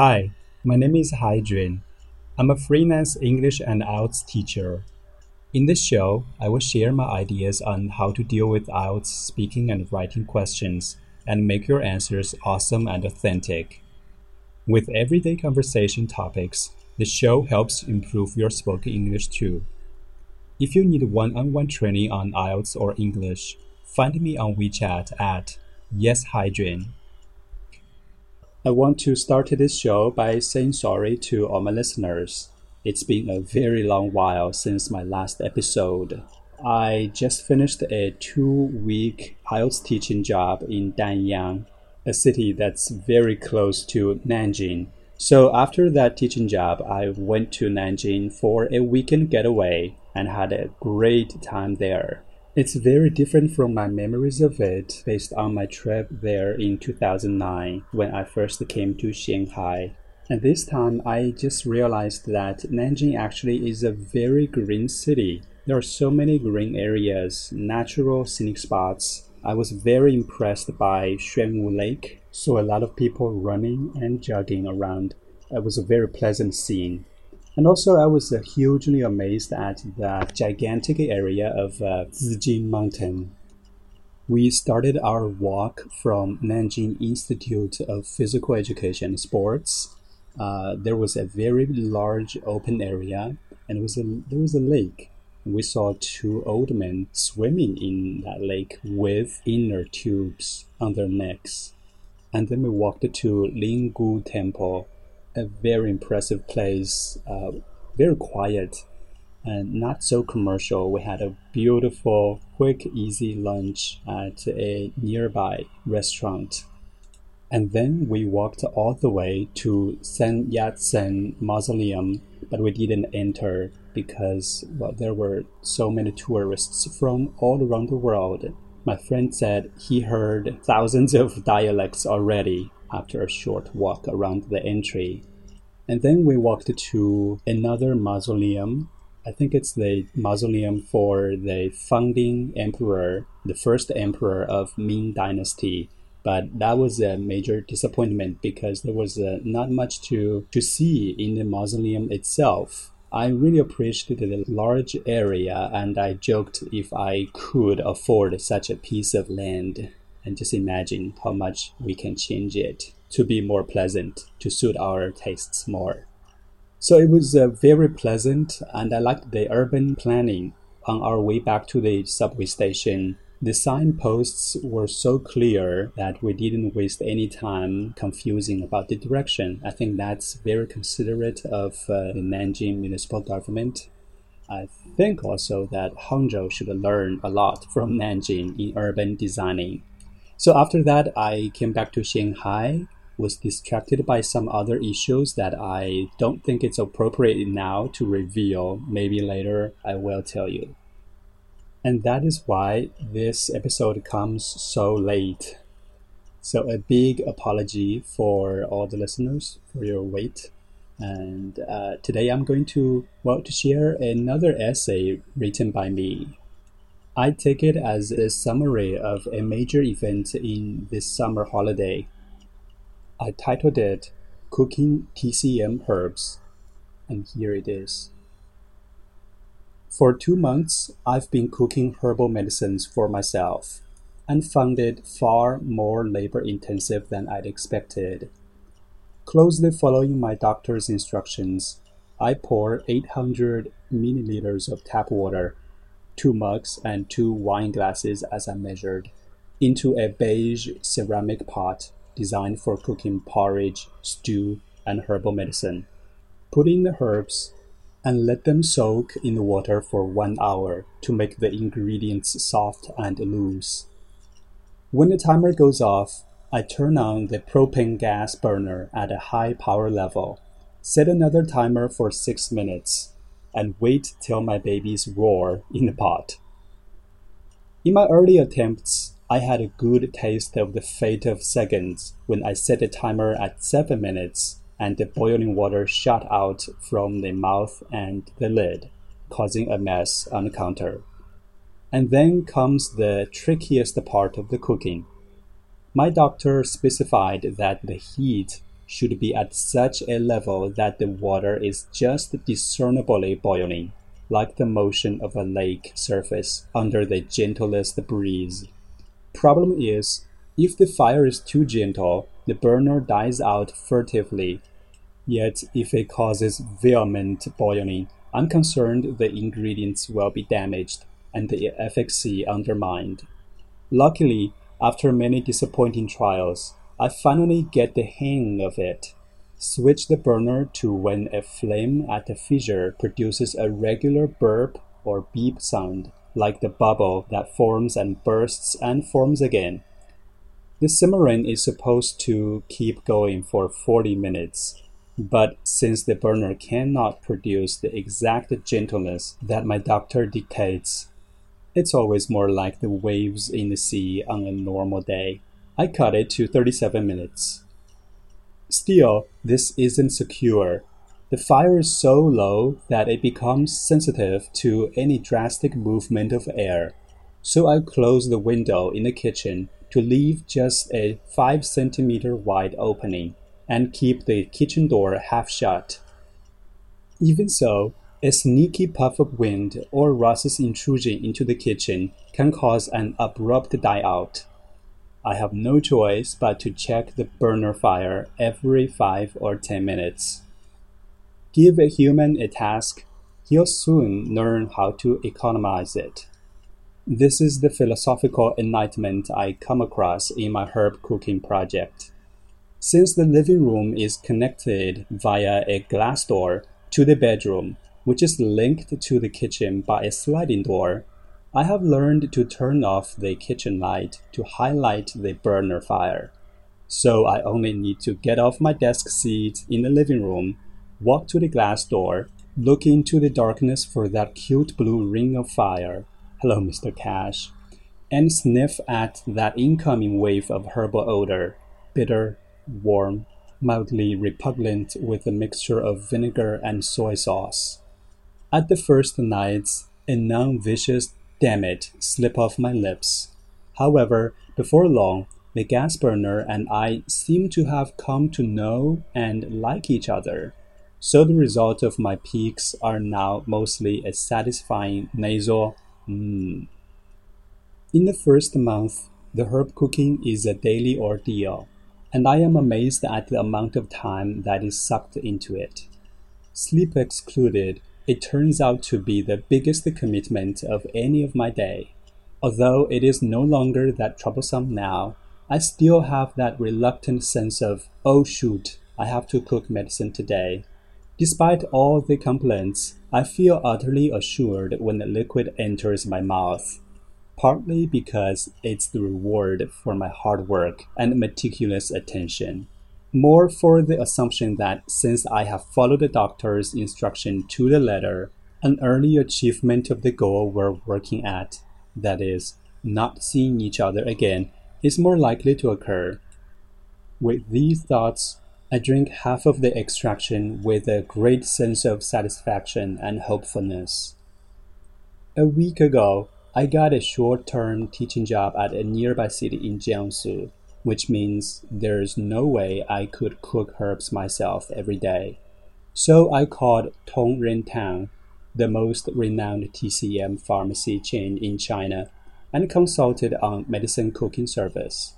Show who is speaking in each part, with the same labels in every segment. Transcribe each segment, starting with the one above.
Speaker 1: Hi, my name is Haijun. I'm a freelance English and IELTS teacher. In this show, I will share my ideas on how to deal with IELTS speaking and writing questions and make your answers awesome and authentic. With everyday conversation topics, the show helps improve your spoken English too. If you need one on one training on IELTS or English, find me on WeChat at YesHydrin. I want to start this show by saying sorry to all my listeners. It's been a very long while since my last episode. I just finished a two week IELTS teaching job in Danyang, a city that's very close to Nanjing. So after that teaching job, I went to Nanjing for a weekend getaway and had a great time there. It's very different from my memories of it based on my trip there in 2009 when I first came to Shanghai. And this time I just realized that Nanjing actually is a very green city. There are so many green areas, natural scenic spots. I was very impressed by Xuanwu Lake saw a lot of people running and jogging around. It was a very pleasant scene. And also, I was uh, hugely amazed at the gigantic area of uh, Zijin Mountain. We started our walk from Nanjing Institute of Physical Education and Sports. Uh, there was a very large open area, and was a, there was a lake. We saw two old men swimming in that lake with inner tubes on their necks and then we walked to Linggu Temple, a very impressive place, uh, very quiet and not so commercial. We had a beautiful, quick, easy lunch at a nearby restaurant. And then we walked all the way to Sun Yat-sen Mausoleum, but we didn't enter because well, there were so many tourists from all around the world my friend said he heard thousands of dialects already after a short walk around the entry. And then we walked to another mausoleum. I think it's the mausoleum for the founding emperor, the first emperor of Ming Dynasty. But that was a major disappointment because there was uh, not much to, to see in the mausoleum itself. I really appreciated the large area and I joked if I could afford such a piece of land and just imagine how much we can change it to be more pleasant, to suit our tastes more. So it was uh, very pleasant and I liked the urban planning. On our way back to the subway station, the signposts were so clear that we didn't waste any time confusing about the direction. I think that's very considerate of uh, the Nanjing municipal government. I think also that Hangzhou should learn a lot from Nanjing in urban designing. So after that, I came back to Shanghai, was distracted by some other issues that I don't think it's appropriate now to reveal. Maybe later I will tell you. And that is why this episode comes so late. So, a big apology for all the listeners for your wait. And uh, today I'm going to, well, to share another essay written by me. I take it as a summary of a major event in this summer holiday. I titled it Cooking TCM Herbs, and here it is. For two months, I've been cooking herbal medicines for myself and found it far more labor intensive than I'd expected. Closely following my doctor's instructions, I pour 800 milliliters of tap water, two mugs and two wine glasses as I measured, into a beige ceramic pot designed for cooking porridge, stew, and herbal medicine. Put in the herbs and let them soak in the water for one hour to make the ingredients soft and loose. When the timer goes off, I turn on the propane gas burner at a high power level, set another timer for 6 minutes, and wait till my babies roar in the pot. In my early attempts, I had a good taste of the fate of seconds when I set the timer at 7 minutes and the boiling water shot out from the mouth and the lid, causing a mess on the counter. And then comes the trickiest part of the cooking. My doctor specified that the heat should be at such a level that the water is just discernibly boiling, like the motion of a lake surface under the gentlest breeze. Problem is, if the fire is too gentle, the burner dies out furtively. Yet, if it causes vehement boiling, I'm concerned the ingredients will be damaged and the efficacy undermined. Luckily, after many disappointing trials, I finally get the hang of it. Switch the burner to when a flame at the fissure produces a regular burp or beep sound, like the bubble that forms and bursts and forms again. The simmering is supposed to keep going for 40 minutes, but since the burner cannot produce the exact gentleness that my doctor dictates, it's always more like the waves in the sea on a normal day. I cut it to 37 minutes. Still, this isn't secure. The fire is so low that it becomes sensitive to any drastic movement of air. So I close the window in the kitchen to leave just a 5 centimeter wide opening and keep the kitchen door half shut. Even so, a sneaky puff of wind or Russ's intrusion into the kitchen can cause an abrupt die out. I have no choice but to check the burner fire every 5 or 10 minutes. Give a human a task, he'll soon learn how to economize it. This is the philosophical enlightenment I come across in my herb cooking project. Since the living room is connected via a glass door to the bedroom, which is linked to the kitchen by a sliding door, I have learned to turn off the kitchen light to highlight the burner fire. So I only need to get off my desk seat in the living room, walk to the glass door, look into the darkness for that cute blue ring of fire. Hello, Mr. Cash. And sniff at that incoming wave of herbal odor, bitter, warm, mildly repugnant with a mixture of vinegar and soy sauce. At the first nights, a non vicious Damn it, slip off my lips. However, before long, the gas burner and I seem to have come to know and like each other. So the result of my peeks are now mostly a satisfying nasal mmm. In the first month, the herb cooking is a daily ordeal, and I am amazed at the amount of time that is sucked into it. Sleep excluded, it turns out to be the biggest commitment of any of my day. Although it is no longer that troublesome now, I still have that reluctant sense of, oh shoot, I have to cook medicine today. Despite all the complaints, I feel utterly assured when the liquid enters my mouth, partly because it's the reward for my hard work and meticulous attention more for the assumption that since I have followed the doctor's instruction to the letter, an early achievement of the goal we're working at, that is, not seeing each other again, is more likely to occur. With these thoughts, I drink half of the extraction with a great sense of satisfaction and hopefulness. A week ago, I got a short term teaching job at a nearby city in Jiangsu which means there's no way I could cook herbs myself every day. So I called Tong Ren Tang, the most renowned TCM pharmacy chain in China, and consulted on medicine cooking service.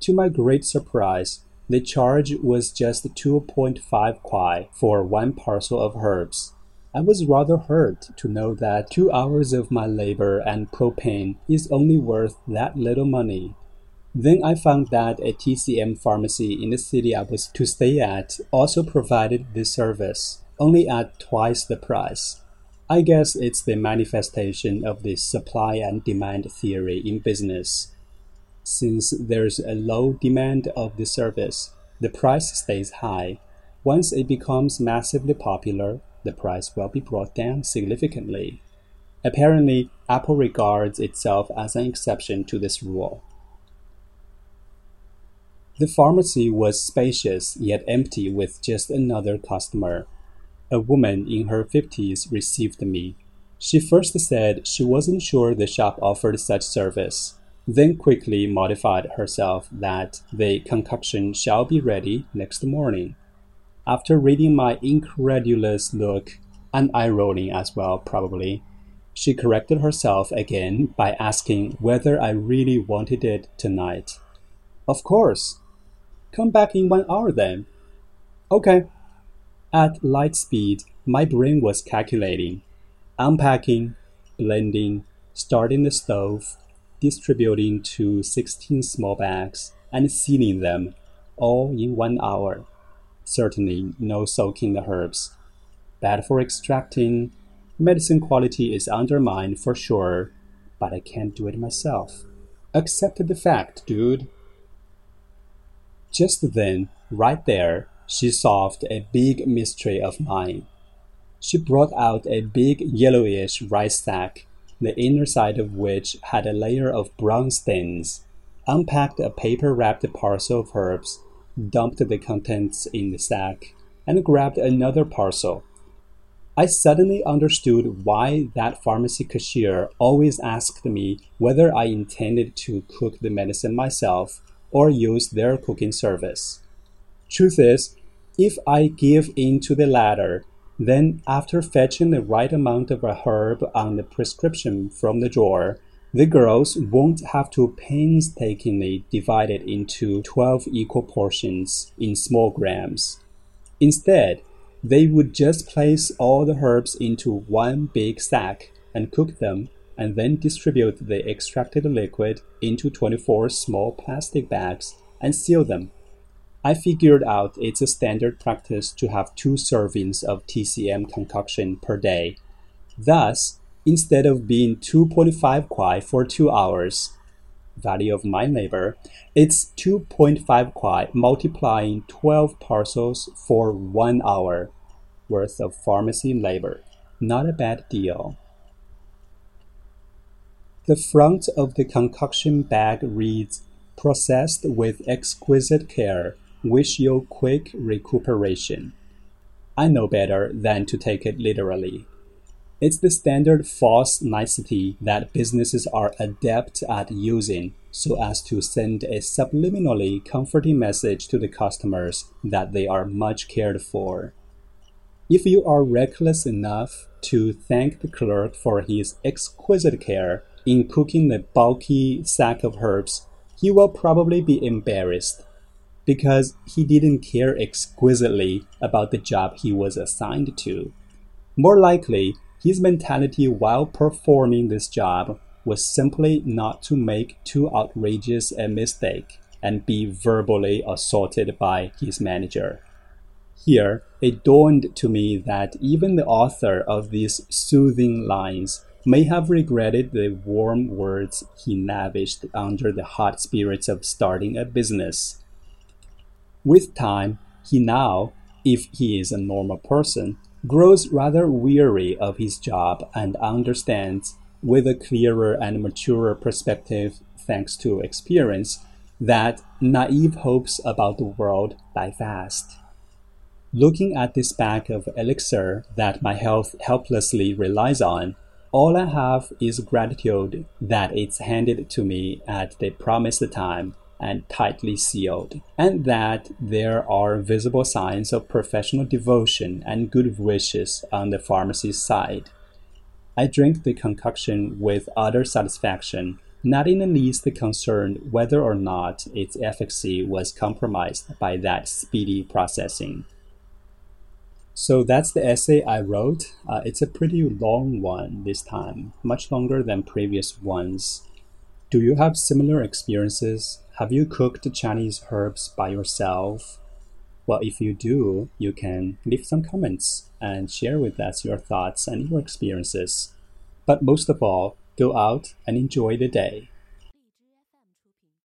Speaker 1: To my great surprise, the charge was just 2.5 kuai for one parcel of herbs. I was rather hurt to know that two hours of my labor and propane is only worth that little money then I found that a TCM pharmacy in the city I was to stay at also provided this service, only at twice the price. I guess it's the manifestation of the supply and demand theory in business. Since there's a low demand of the service, the price stays high. Once it becomes massively popular, the price will be brought down significantly. Apparently, Apple regards itself as an exception to this rule. The pharmacy was spacious yet empty with just another customer. A woman in her fifties received me. She first said she wasn't sure the shop offered such service, then quickly modified herself that the concoction shall be ready next morning. After reading my incredulous look, and eye rolling as well, probably, she corrected herself again by asking whether I really wanted it tonight. Of course. Come back in one hour then. Okay. At light speed, my brain was calculating, unpacking, blending, starting the stove, distributing to 16 small bags, and sealing them, all in one hour. Certainly no soaking the herbs. Bad for extracting. Medicine quality is undermined for sure, but I can't do it myself. Accept the fact, dude. Just then, right there, she solved a big mystery of mine. She brought out a big yellowish rice sack the inner side of which had a layer of brown stains, unpacked a paper wrapped parcel of herbs, dumped the contents in the sack, and grabbed another parcel. I suddenly understood why that pharmacy cashier always asked me whether I intended to cook the medicine myself or use their cooking service. Truth is, if I give in to the latter, then, after fetching the right amount of a herb on the prescription from the drawer, the girls won't have to painstakingly divide it into 12 equal portions in small grams. Instead, they would just place all the herbs into one big sack and cook them, and then distribute the extracted liquid into 24 small plastic bags and seal them. I figured out it's a standard practice to have two servings of TCM concoction per day. Thus, instead of being 2.5 kuai for two hours, value of my labor, it's 2.5 kuai multiplying 12 parcels for one hour worth of pharmacy labor. Not a bad deal. The front of the concoction bag reads, processed with exquisite care wish you quick recuperation. I know better than to take it literally. It's the standard false nicety that businesses are adept at using so as to send a subliminally comforting message to the customers that they are much cared for. If you are reckless enough to thank the clerk for his exquisite care in cooking the bulky sack of herbs, he will probably be embarrassed because he didn't care exquisitely about the job he was assigned to. More likely, his mentality while performing this job was simply not to make too outrageous a mistake and be verbally assaulted by his manager. Here, it dawned to me that even the author of these soothing lines may have regretted the warm words he lavished under the hot spirits of starting a business. With time, he now, if he is a normal person, grows rather weary of his job and understands, with a clearer and maturer perspective thanks to experience, that naive hopes about the world die fast. Looking at this bag of elixir that my health helplessly relies on, all I have is gratitude that it's handed to me at the promised time and tightly sealed, and that there are visible signs of professional devotion and good wishes on the pharmacy's side. I drink the concoction with utter satisfaction, not in the least concerned whether or not its efficacy was compromised by that speedy processing. So that's the essay I wrote. Uh, it's a pretty long one this time, much longer than previous ones. Do you have similar experiences? Have you cooked the Chinese herbs by yourself? Well, if you do, you can leave some comments and share with us your thoughts and your experiences. But most of all, go out and enjoy the day.